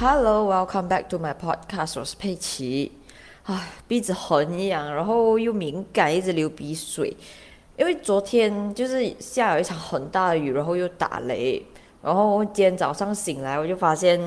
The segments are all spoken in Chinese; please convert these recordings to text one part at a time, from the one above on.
Hello, welcome back to my podcast。我是佩奇。唉，鼻子很痒，然后又敏感，一直流鼻水。因为昨天就是下了一场很大的雨，然后又打雷，然后今天早上醒来，我就发现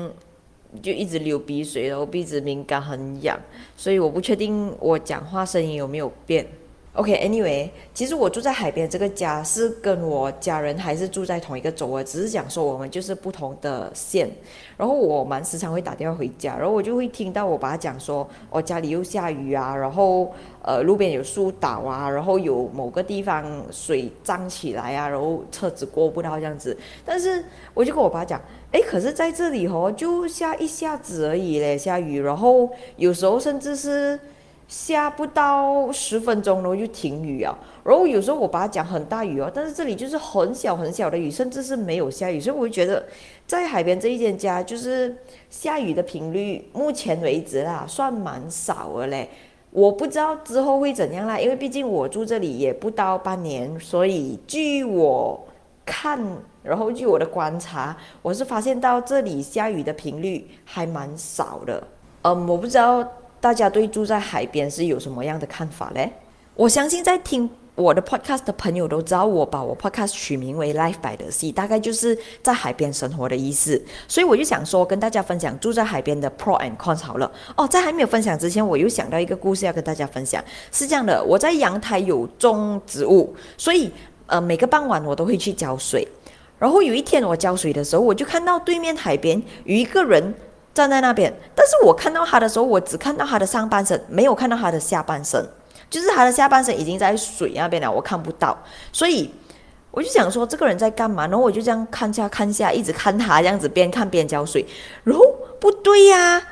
就一直流鼻水，然后鼻子敏感很痒，所以我不确定我讲话声音有没有变。OK，Anyway，其实我住在海边这个家是跟我家人还是住在同一个州啊，只是讲说我们就是不同的县。然后我蛮时常会打电话回家，然后我就会听到我爸讲说，我家里又下雨啊，然后呃路边有树倒啊，然后有某个地方水涨起来啊，然后车子过不到这样子。但是我就跟我爸讲，哎，可是在这里哦，就下一下子而已嘞，下雨，然后有时候甚至是。下不到十分钟，然后就停雨啊。然后有时候我把它讲很大雨哦，但是这里就是很小很小的雨，甚至是没有下雨。所以我觉得，在海边这一间家，就是下雨的频率，目前为止啦，算蛮少的嘞。我不知道之后会怎样啦，因为毕竟我住这里也不到半年，所以据我看，然后据我的观察，我是发现到这里下雨的频率还蛮少的。嗯，我不知道。大家对住在海边是有什么样的看法嘞？我相信在听我的 podcast 的朋友都知道，我把我 podcast 取名为 Life by the Sea，大概就是在海边生活的意思。所以我就想说，跟大家分享住在海边的 pro and cons 好了。哦，在还没有分享之前，我又想到一个故事要跟大家分享。是这样的，我在阳台有种植物，所以呃每个傍晚我都会去浇水。然后有一天我浇水的时候，我就看到对面海边有一个人。站在那边，但是我看到他的时候，我只看到他的上半身，没有看到他的下半身，就是他的下半身已经在水那边了，我看不到，所以我就想说这个人在干嘛？然后我就这样看下看下，一直看他这样子，边看边浇水。然后不对呀，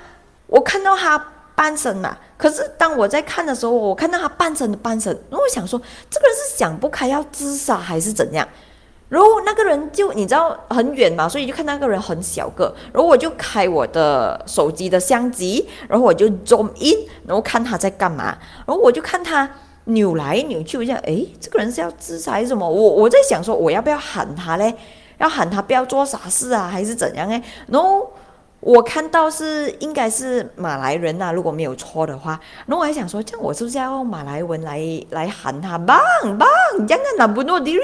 我看到他半身嘛，可是当我在看的时候，我看到他半身的半身，然后我想说这个人是想不开要自杀还是怎样？然后那个人就你知道很远嘛，所以就看那个人很小个。然后我就开我的手机的相机，然后我就 zoom in，然后看他在干嘛。然后我就看他扭来扭去，我想，诶，这个人是要自杀还是什么？我我在想说，我要不要喊他嘞？要喊他不要做傻事啊，还是怎样诶？然后。我看到是应该是马来人呐，如果没有错的话，那我还想说，这样我是不是要用马来文来来喊他棒棒，这样那不诺迪瑞，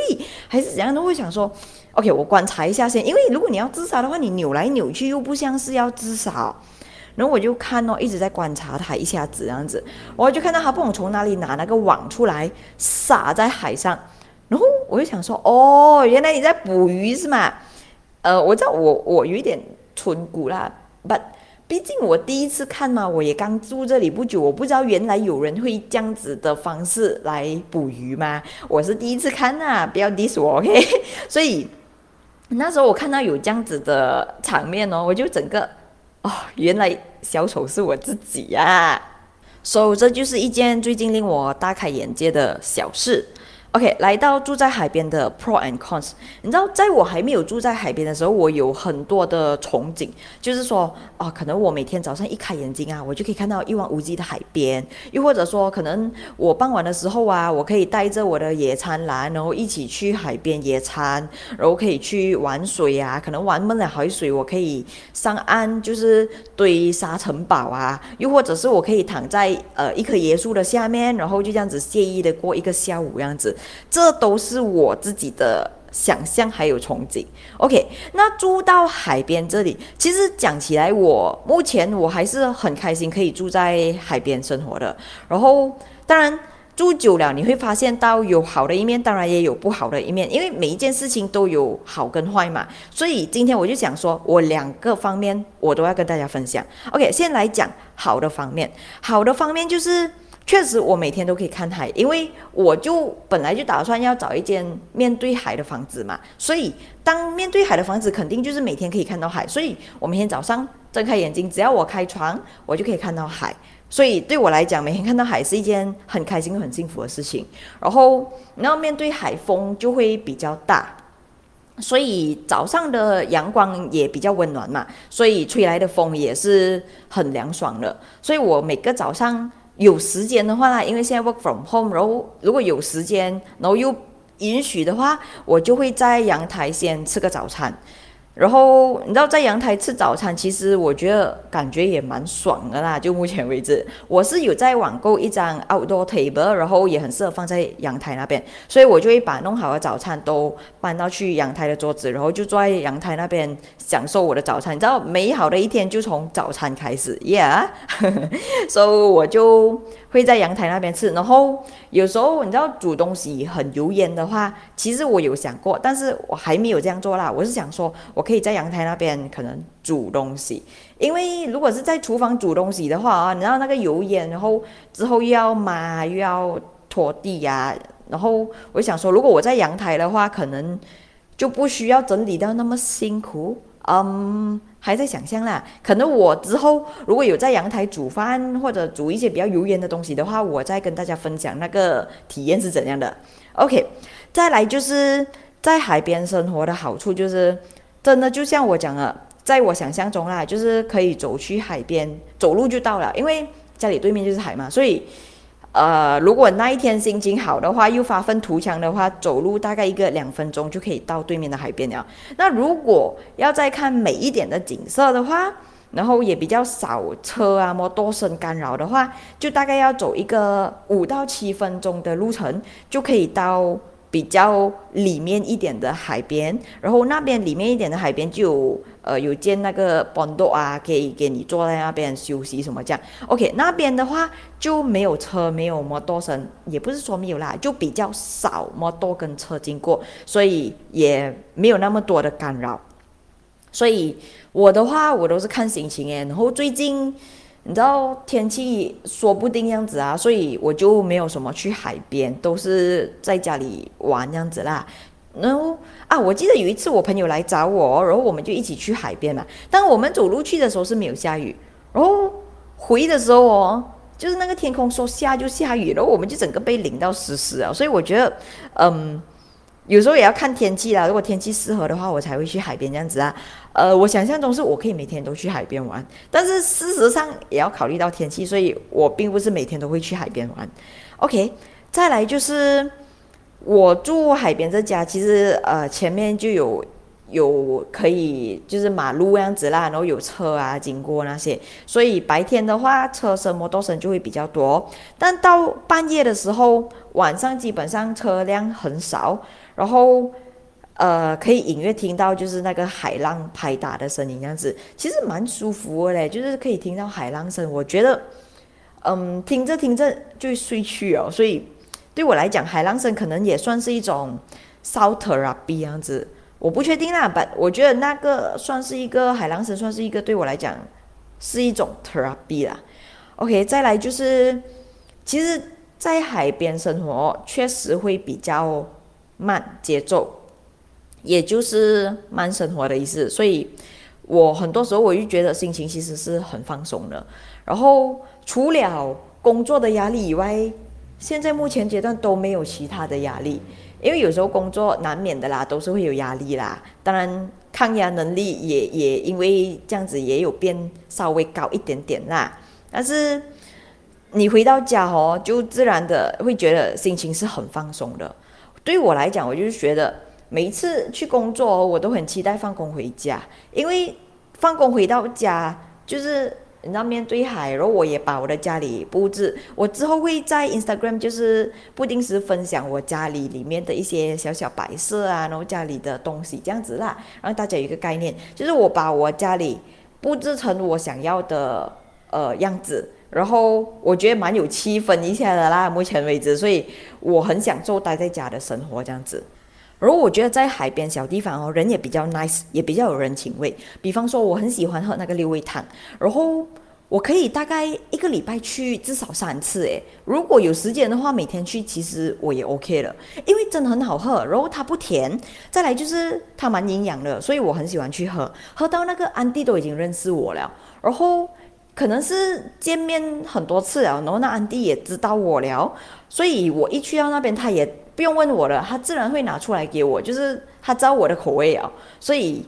还是怎样？都会想说，OK，我观察一下先，因为如果你要自杀的话，你扭来扭去又不像是要自杀。然后我就看哦，一直在观察他一下子这样子，我就看到他不懂从哪里拿那个网出来撒在海上，然后我就想说，哦，原来你在捕鱼是吗？呃，我知道我我有一点。纯骨啦，but 毕竟我第一次看嘛，我也刚住这里不久，我不知道原来有人会这样子的方式来捕鱼嘛，我是第一次看呐，不要 diss 我，OK？所以那时候我看到有这样子的场面哦，我就整个哦，原来小丑是我自己呀，所以这就是一件最近令我大开眼界的小事。OK，来到住在海边的 Pro and Cons，你知道，在我还没有住在海边的时候，我有很多的憧憬，就是说，啊，可能我每天早上一开眼睛啊，我就可以看到一望无际的海边，又或者说，可能我傍晚的时候啊，我可以带着我的野餐篮，然后一起去海边野餐，然后可以去玩水啊，可能玩闷了海水，我可以上岸，就是堆沙城堡啊，又或者是我可以躺在呃一棵椰树的下面，然后就这样子惬意的过一个下午这样子。这都是我自己的想象还有憧憬。OK，那住到海边这里，其实讲起来，我目前我还是很开心可以住在海边生活的。然后，当然住久了，你会发现到有好的一面，当然也有不好的一面，因为每一件事情都有好跟坏嘛。所以今天我就想说，我两个方面我都要跟大家分享。OK，先来讲好的方面，好的方面就是。确实，我每天都可以看海，因为我就本来就打算要找一间面对海的房子嘛，所以当面对海的房子，肯定就是每天可以看到海。所以我每天早上睁开眼睛，只要我开窗，我就可以看到海。所以对我来讲，每天看到海是一件很开心、很幸福的事情。然后，然后面对海风就会比较大，所以早上的阳光也比较温暖嘛，所以吹来的风也是很凉爽的。所以我每个早上。有时间的话啦，因为现在 work from home，然后如果有时间，然后又允许的话，我就会在阳台先吃个早餐。然后你知道在阳台吃早餐，其实我觉得感觉也蛮爽的啦。就目前为止，我是有在网购一张 outdoor table，然后也很适合放在阳台那边，所以我就会把弄好的早餐都搬到去阳台的桌子，然后就坐在阳台那边享受我的早餐。你知道，美好的一天就从早餐开始，yeah。所以我就会在阳台那边吃。然后有时候你知道煮东西很油烟的话，其实我有想过，但是我还没有这样做啦。我是想说我。可以在阳台那边可能煮东西，因为如果是在厨房煮东西的话啊，你知道那个油烟，然后之后又要抹又要拖地呀，然后我想说，如果我在阳台的话，可能就不需要整理到那么辛苦。嗯，还在想象啦，可能我之后如果有在阳台煮饭或者煮一些比较油烟的东西的话，我再跟大家分享那个体验是怎样的。OK，再来就是在海边生活的好处就是。真的就像我讲了，在我想象中啦，就是可以走去海边，走路就到了，因为家里对面就是海嘛。所以，呃，如果那一天心情好的话，又发愤图强的话，走路大概一个两分钟就可以到对面的海边了。那如果要再看美一点的景色的话，然后也比较少车啊、摩托声干扰的话，就大概要走一个五到七分钟的路程，就可以到。比较里面一点的海边，然后那边里面一点的海边就有呃有建那个板凳啊，可以给你坐在那边休息什么这样。OK，那边的话就没有车，没有摩托车，也不是说没有啦，就比较少摩托跟车经过，所以也没有那么多的干扰。所以我的话，我都是看心情诶，然后最近。你知道天气说不定样子啊，所以我就没有什么去海边，都是在家里玩这样子啦。然后啊，我记得有一次我朋友来找我，然后我们就一起去海边嘛。当我们走路去的时候是没有下雨，然后回的时候哦，就是那个天空说下就下雨，然后我们就整个被淋到湿湿啊。所以我觉得，嗯。有时候也要看天气啦，如果天气适合的话，我才会去海边这样子啊。呃，我想象中是我可以每天都去海边玩，但是事实上也要考虑到天气，所以我并不是每天都会去海边玩。OK，再来就是我住海边这家，其实呃前面就有有可以就是马路样子啦，然后有车啊经过那些，所以白天的话车声、摩托声就会比较多，但到半夜的时候，晚上基本上车辆很少。然后，呃，可以隐约听到就是那个海浪拍打的声音，样子其实蛮舒服的嘞，就是可以听到海浪声。我觉得，嗯，听着听着就睡去哦。所以对我来讲，海浪声可能也算是一种 sound therapy 样子。我不确定啦，but 我觉得那个算是一个海浪声，算是一个对我来讲是一种 therapy 啦。OK，再来就是，其实，在海边生活确实会比较。慢节奏，也就是慢生活的意思。所以，我很多时候我就觉得心情其实是很放松的。然后，除了工作的压力以外，现在目前阶段都没有其他的压力。因为有时候工作难免的啦，都是会有压力啦。当然，抗压能力也也因为这样子也有变稍微高一点点啦。但是，你回到家哦，就自然的会觉得心情是很放松的。对我来讲，我就是觉得每一次去工作，我都很期待放工回家，因为放工回到家就是你知道面对海，然后我也把我的家里布置，我之后会在 Instagram 就是不定时分享我家里里面的一些小小摆设啊，然后家里的东西这样子啦，让大家有一个概念，就是我把我家里布置成我想要的呃样子。然后我觉得蛮有气氛一下的啦，目前为止，所以我很享受待在家的生活这样子。然后我觉得在海边小地方哦，人也比较 nice，也比较有人情味。比方说，我很喜欢喝那个六味汤，然后我可以大概一个礼拜去至少三次诶。如果有时间的话，每天去其实我也 OK 了，因为真的很好喝，然后它不甜，再来就是它蛮营养的，所以我很喜欢去喝。喝到那个安迪都已经认识我了，然后。可能是见面很多次了，然后那安迪也知道我了，所以我一去到那边，他也不用问我了，他自然会拿出来给我，就是他知道我的口味啊，所以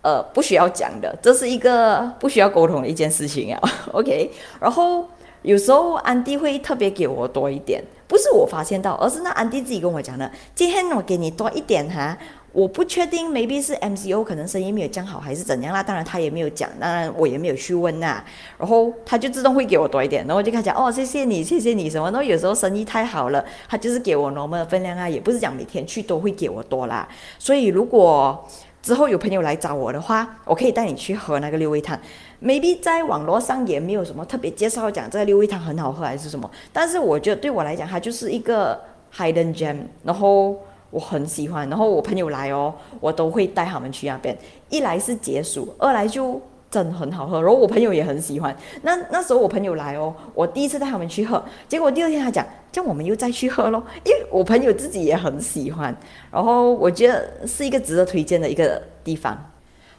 呃不需要讲的，这是一个不需要沟通的一件事情啊。OK，然后有时候安迪会特别给我多一点，不是我发现到，而是那安迪自己跟我讲的。今天我给你多一点哈，我不确定，maybe 是 MCO 可能生意没有讲好还是怎样啦。当然他也没有讲，当然我也没有去问呐。然后他就自动会给我多一点，然后我就跟他讲哦，谢谢你，谢谢你什么。然后有时候生意太好了，他就是给我 normal 的分量啊，也不是讲每天去都会给我多啦。所以如果之后有朋友来找我的话，我可以带你去喝那个六味汤。maybe 在网络上也没有什么特别介绍讲这个六味汤很好喝还是什么，但是我觉得对我来讲，它就是一个 hidden gem，然后我很喜欢，然后我朋友来哦，我都会带他们去那边。一来是解暑，二来就真很好喝，然后我朋友也很喜欢。那那时候我朋友来哦，我第一次带他们去喝，结果第二天他讲，叫我们又再去喝咯，因为我朋友自己也很喜欢，然后我觉得是一个值得推荐的一个地方。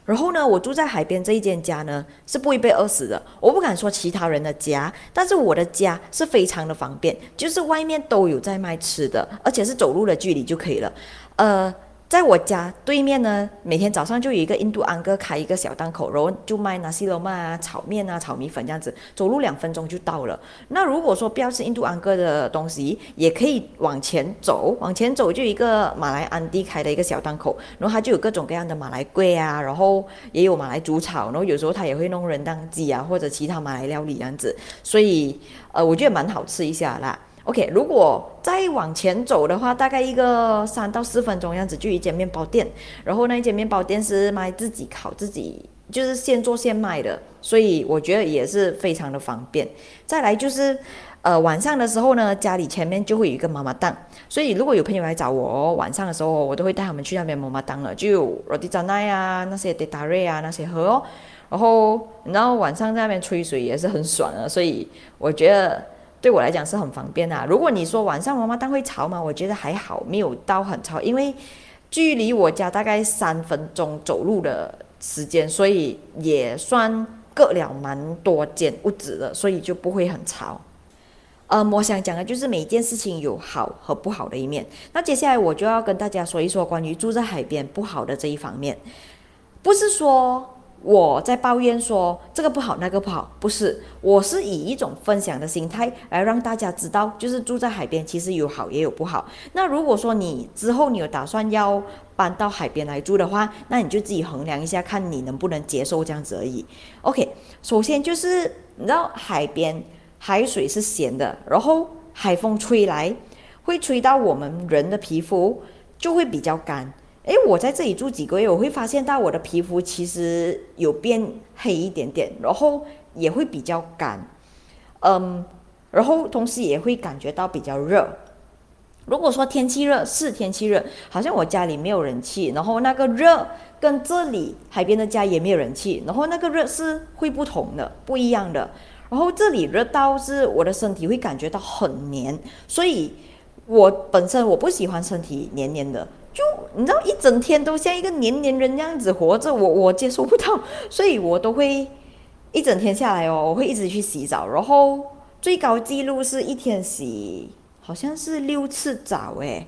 然后呢，我住在海边这一间家呢，是不会被饿死的。我不敢说其他人的家，但是我的家是非常的方便，就是外面都有在卖吃的，而且是走路的距离就可以了。呃。在我家对面呢，每天早上就有一个印度安哥开一个小档口，然后就卖那西罗曼啊、炒面啊、炒米粉这样子，走路两分钟就到了。那如果说不要吃印度安哥的东西，也可以往前走，往前走就一个马来安迪开的一个小档口，然后他就有各种各样的马来贵啊，然后也有马来煮炒，然后有时候他也会弄人当鸡啊或者其他马来料理这样子，所以呃，我觉得蛮好吃一下啦。OK，如果再往前走的话，大概一个三到四分钟样子，就一间面包店。然后那一间面包店是卖自己烤、自己就是现做现卖的，所以我觉得也是非常的方便。再来就是，呃，晚上的时候呢，家里前面就会有一个妈妈档，所以如果有朋友来找我，晚上的时候我都会带他们去那边妈妈档了，就有罗迪扎奈啊，那些德达瑞啊那些喝哦。然后然后晚上在那边吹水也是很爽的，所以我觉得。对我来讲是很方便啊。如果你说晚上妈妈档会吵吗？我觉得还好，没有到很吵，因为距离我家大概三分钟走路的时间，所以也算隔了蛮多间屋子的，所以就不会很吵。嗯，我想讲的就是每一件事情有好和不好的一面。那接下来我就要跟大家说一说关于住在海边不好的这一方面，不是说。我在抱怨说这个不好那个不好，不是，我是以一种分享的心态来让大家知道，就是住在海边其实有好也有不好。那如果说你之后你有打算要搬到海边来住的话，那你就自己衡量一下，看你能不能接受这样子而已。OK，首先就是你知道海边海水是咸的，然后海风吹来会吹到我们人的皮肤就会比较干。诶，我在这里住几个月，我会发现到我的皮肤其实有变黑一点点，然后也会比较干，嗯，然后同时也会感觉到比较热。如果说天气热是天气热，好像我家里没有人气，然后那个热跟这里海边的家也没有人气，然后那个热是会不同的，不一样的。然后这里热到是我的身体会感觉到很黏，所以我本身我不喜欢身体黏黏的。就你知道，一整天都像一个黏黏人那样子活着，我我接受不到，所以我都会一整天下来哦，我会一直去洗澡，然后最高记录是一天洗好像是六次澡诶，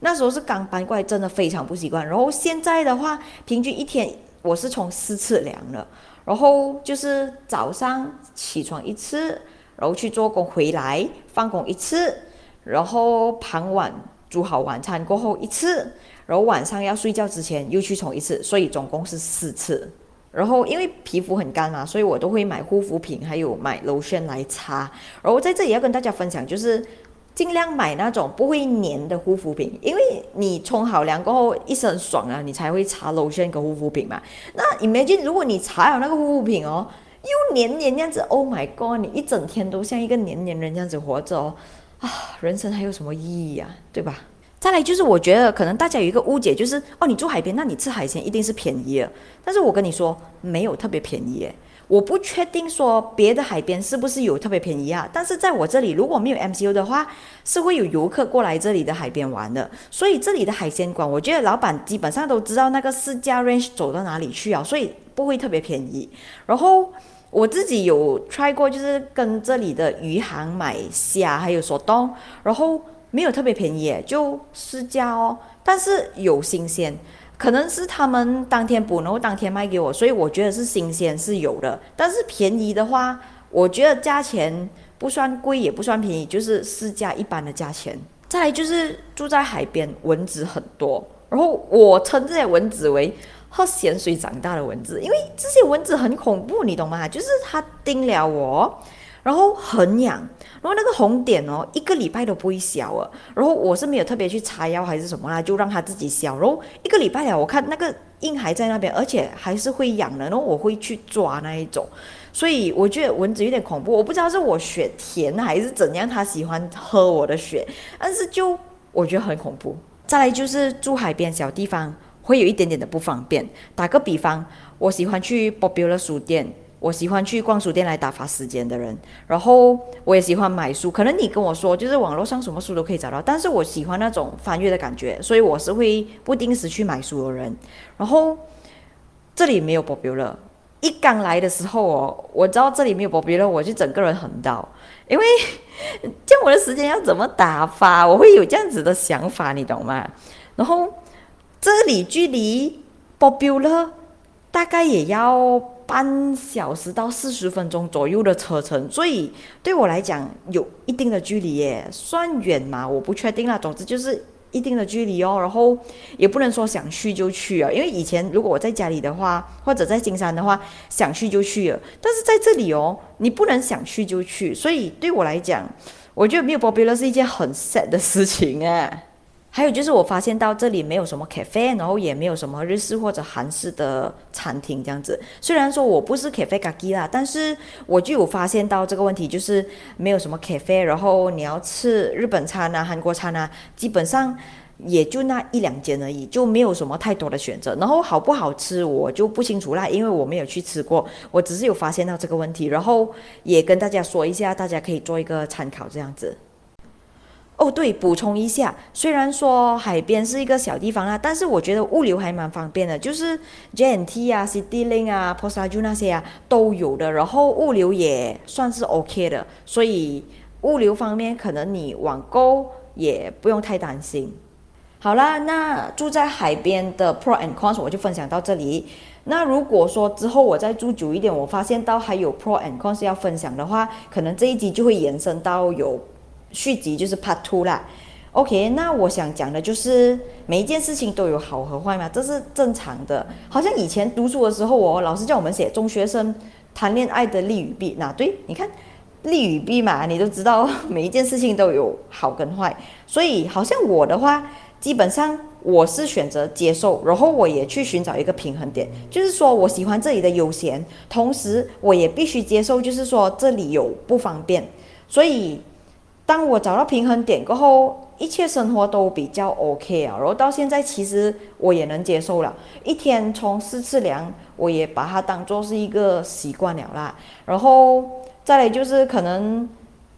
那时候是刚搬过来，真的非常不习惯。然后现在的话，平均一天我是从四次量了，然后就是早上起床一次，然后去做工回来放工一次，然后傍晚。煮好晚餐过后一次，然后晚上要睡觉之前又去冲一次，所以总共是四次。然后因为皮肤很干嘛，所以我都会买护肤品，还有买 lotion 来擦。然后在这里要跟大家分享，就是尽量买那种不会黏的护肤品，因为你冲好凉过后一身爽啊，你才会擦 lotion 跟护肤品嘛。那 imagine 如果你擦了那个护肤品哦，又黏黏这样子，Oh my god，你一整天都像一个黏黏人这样子活着哦。人生还有什么意义呀？对吧？再来就是，我觉得可能大家有一个误解，就是哦，你住海边，那你吃海鲜一定是便宜的。但是我跟你说，没有特别便宜诶。我不确定说别的海边是不是有特别便宜啊？但是在我这里，如果没有 MCU 的话，是会有游客过来这里的海边玩的。所以这里的海鲜馆，我觉得老板基本上都知道那个市价 range 走到哪里去啊，所以不会特别便宜。然后。我自己有 try 过，就是跟这里的鱼行买虾，还有索东，然后没有特别便宜，就市价哦，但是有新鲜，可能是他们当天捕，然后当天卖给我，所以我觉得是新鲜是有的。但是便宜的话，我觉得价钱不算贵也不算便宜，就是市价一般的价钱。再来就是住在海边，蚊子很多，然后我称这些蚊子为喝咸水长大的蚊子，因为这些蚊子很恐怖，你懂吗？就是它叮了我，然后很痒，然后那个红点哦，一个礼拜都不会消啊。然后我是没有特别去擦药还是什么啦，就让它自己消。然后一个礼拜了，我看那个印还在那边，而且还是会痒的，然后我会去抓那一种。所以我觉得蚊子有点恐怖，我不知道是我血甜还是怎样，它喜欢喝我的血，但是就我觉得很恐怖。再来就是住海边小地方，会有一点点的不方便。打个比方，我喜欢去 popular 书店，我喜欢去逛书店来打发时间的人，然后我也喜欢买书。可能你跟我说，就是网络上什么书都可以找到，但是我喜欢那种翻阅的感觉，所以我是会不定时去买书的人。然后这里没有 popular。一刚来的时候哦，我知道这里没有保镖了，我就整个人很到，因为这样我的时间要怎么打发？我会有这样子的想法，你懂吗？然后这里距离保镖了大概也要半小时到四十分钟左右的车程，所以对我来讲有一定的距离耶，算远吗？我不确定啦。总之就是。一定的距离哦，然后也不能说想去就去啊，因为以前如果我在家里的话，或者在金山的话，想去就去了。但是在这里哦，你不能想去就去，所以对我来讲，我觉得没有波比勒是一件很 sad 的事情啊。还有就是，我发现到这里没有什么 cafe，然后也没有什么日式或者韩式的餐厅这样子。虽然说我不是 cafe 咖喱啦，但是我就有发现到这个问题，就是没有什么 cafe，然后你要吃日本餐啊、韩国餐啊，基本上也就那一两间而已，就没有什么太多的选择。然后好不好吃我就不清楚啦，因为我没有去吃过，我只是有发现到这个问题，然后也跟大家说一下，大家可以做一个参考这样子。哦，对，补充一下，虽然说海边是一个小地方啦，但是我觉得物流还蛮方便的，就是 JNT 啊、CityLink 啊、p o s t a j u 那些啊都有的，然后物流也算是 OK 的，所以物流方面可能你网购也不用太担心。好啦，那住在海边的 Pro and Cons 我就分享到这里。那如果说之后我再住久一点，我发现到还有 Pro and Cons 要分享的话，可能这一集就会延伸到有。续集就是 Part Two 啦，OK，那我想讲的就是每一件事情都有好和坏嘛，这是正常的。好像以前读书的时候，我老师叫我们写中学生谈恋爱的利与弊，那对，你看利与弊嘛，你都知道每一件事情都有好跟坏。所以好像我的话，基本上我是选择接受，然后我也去寻找一个平衡点，就是说我喜欢这里的悠闲，同时我也必须接受，就是说这里有不方便，所以。当我找到平衡点过后，一切生活都比较 OK 啊。然后到现在，其实我也能接受了。一天冲四次凉，我也把它当做是一个习惯了啦。然后再来就是可能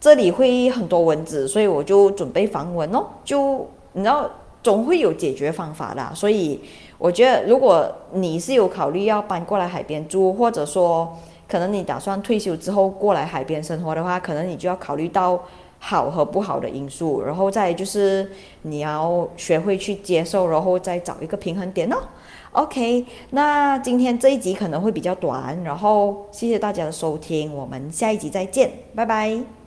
这里会很多蚊子，所以我就准备防蚊哦。就你知道，总会有解决方法的。所以我觉得，如果你是有考虑要搬过来海边住，或者说可能你打算退休之后过来海边生活的话，可能你就要考虑到。好和不好的因素，然后再就是你要学会去接受，然后再找一个平衡点哦。OK，那今天这一集可能会比较短，然后谢谢大家的收听，我们下一集再见，拜拜。